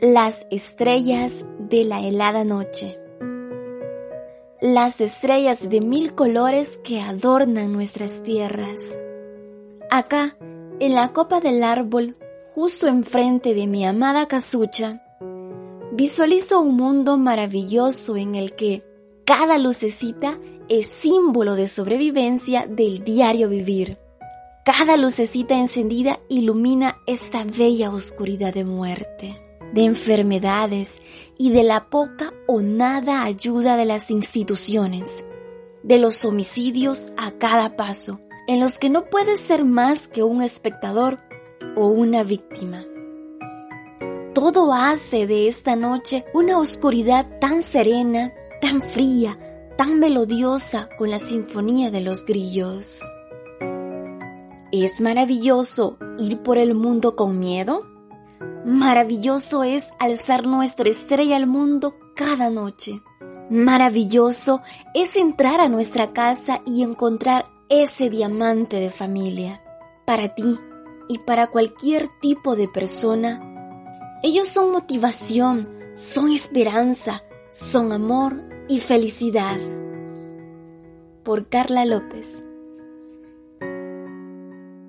Las estrellas de la helada noche. Las estrellas de mil colores que adornan nuestras tierras. Acá, en la copa del árbol, justo enfrente de mi amada casucha, visualizo un mundo maravilloso en el que cada lucecita es símbolo de sobrevivencia del diario vivir. Cada lucecita encendida ilumina esta bella oscuridad de muerte de enfermedades y de la poca o nada ayuda de las instituciones, de los homicidios a cada paso, en los que no puedes ser más que un espectador o una víctima. Todo hace de esta noche una oscuridad tan serena, tan fría, tan melodiosa con la sinfonía de los grillos. ¿Es maravilloso ir por el mundo con miedo? Maravilloso es alzar nuestra estrella al mundo cada noche. Maravilloso es entrar a nuestra casa y encontrar ese diamante de familia. Para ti y para cualquier tipo de persona, ellos son motivación, son esperanza, son amor y felicidad. Por Carla López